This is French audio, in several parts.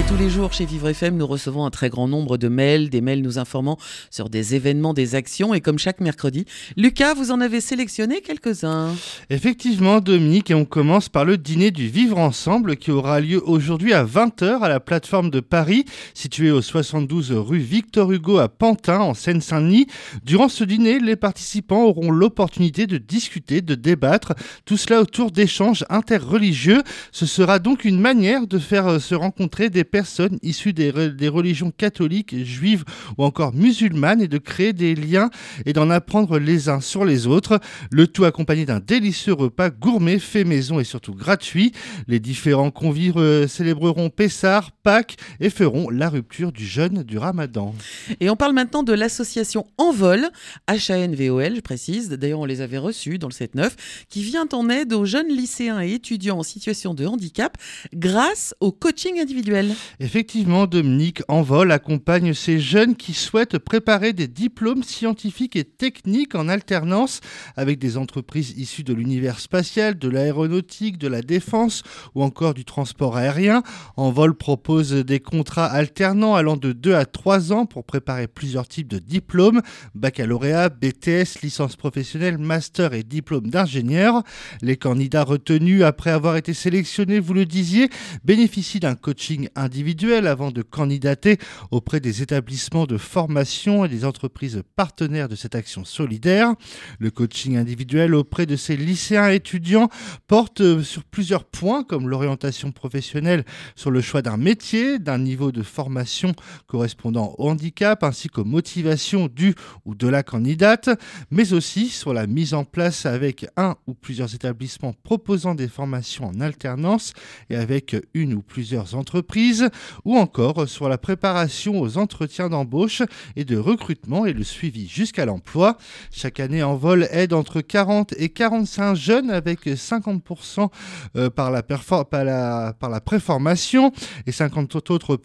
Et tous les jours chez Vivre FM, nous recevons un très grand nombre de mails, des mails nous informant sur des événements, des actions. Et comme chaque mercredi, Lucas, vous en avez sélectionné quelques-uns. Effectivement, Dominique, et on commence par le dîner du Vivre Ensemble qui aura lieu aujourd'hui à 20h à la plateforme de Paris, située au 72 rue Victor Hugo à Pantin, en Seine-Saint-Denis. Durant ce dîner, les participants auront l'opportunité de discuter, de débattre, tout cela autour d'échanges interreligieux. Ce sera donc une manière de faire euh, se rencontrer des personnes issues des, religions catholiques, juives ou encore musulmanes et de créer des liens et d'en apprendre les uns sur les autres. Le tout accompagné d'un délicieux repas gourmet fait maison et surtout gratuit. Les différents convives euh, célébreront Pessar, Pâques et feront la rupture du jeûne du Ramadan. Et on parle maintenant de l'association Envol, H-A-N-V-O-L, je précise. D'ailleurs, on les avait reçus dans le 7-9, qui vient en aide aux jeunes lycéens et étudiants en situation de handicap grâce au coaching individuel. Effectivement, Dominique Envol accompagne ces jeunes qui souhaitent préparer des diplômes scientifiques et techniques en alternance avec des entreprises issues de l'univers spatial, de l'aéronautique, de la défense ou encore du transport aérien. Envol propose des contrats alternants allant de 2 à 3 ans pour préparer plusieurs types de diplômes, baccalauréat, BTS, licence professionnelle, master et diplôme d'ingénieur. Les candidats retenus après avoir été sélectionnés, vous le disiez, bénéficient d'un coaching individuel avant de candidater auprès des établissements de formation et des entreprises partenaires de cette action solidaire. Le coaching individuel auprès de ces lycéens étudiants porte sur plusieurs points comme l'orientation professionnelle sur le choix d'un métier, d'un niveau de formation correspondant au handicap ainsi qu'aux motivations du ou de la candidate, mais aussi sur la mise en place avec un ou plusieurs établissements proposant des formations en alternance et avec une ou plusieurs entreprises ou encore sur la préparation aux entretiens d'embauche et de recrutement et le suivi jusqu'à l'emploi. Chaque année, Envol aide entre 40 et 45 jeunes avec 50% euh, par la, par, la, par la préformation et 50 autres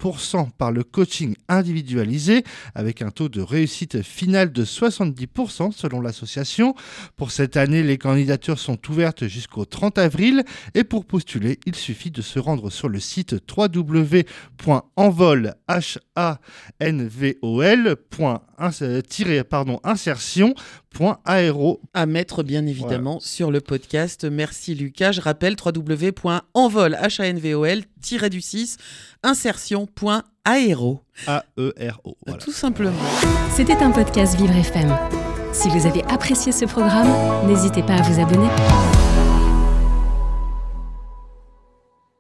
par le coaching individualisé avec un taux de réussite finale de 70% selon l'association. Pour cette année, les candidatures sont ouvertes jusqu'au 30 avril et pour postuler, il suffit de se rendre sur le site www envol h a n v o l pardon insertion.aéro à mettre bien évidemment sur le podcast. Merci Lucas. Je rappelle www.envol h a n v o l du 6 insertion.aéro. A E R O. Tout simplement. C'était un podcast Vivre FM. Si vous avez apprécié ce programme, n'hésitez pas à vous abonner.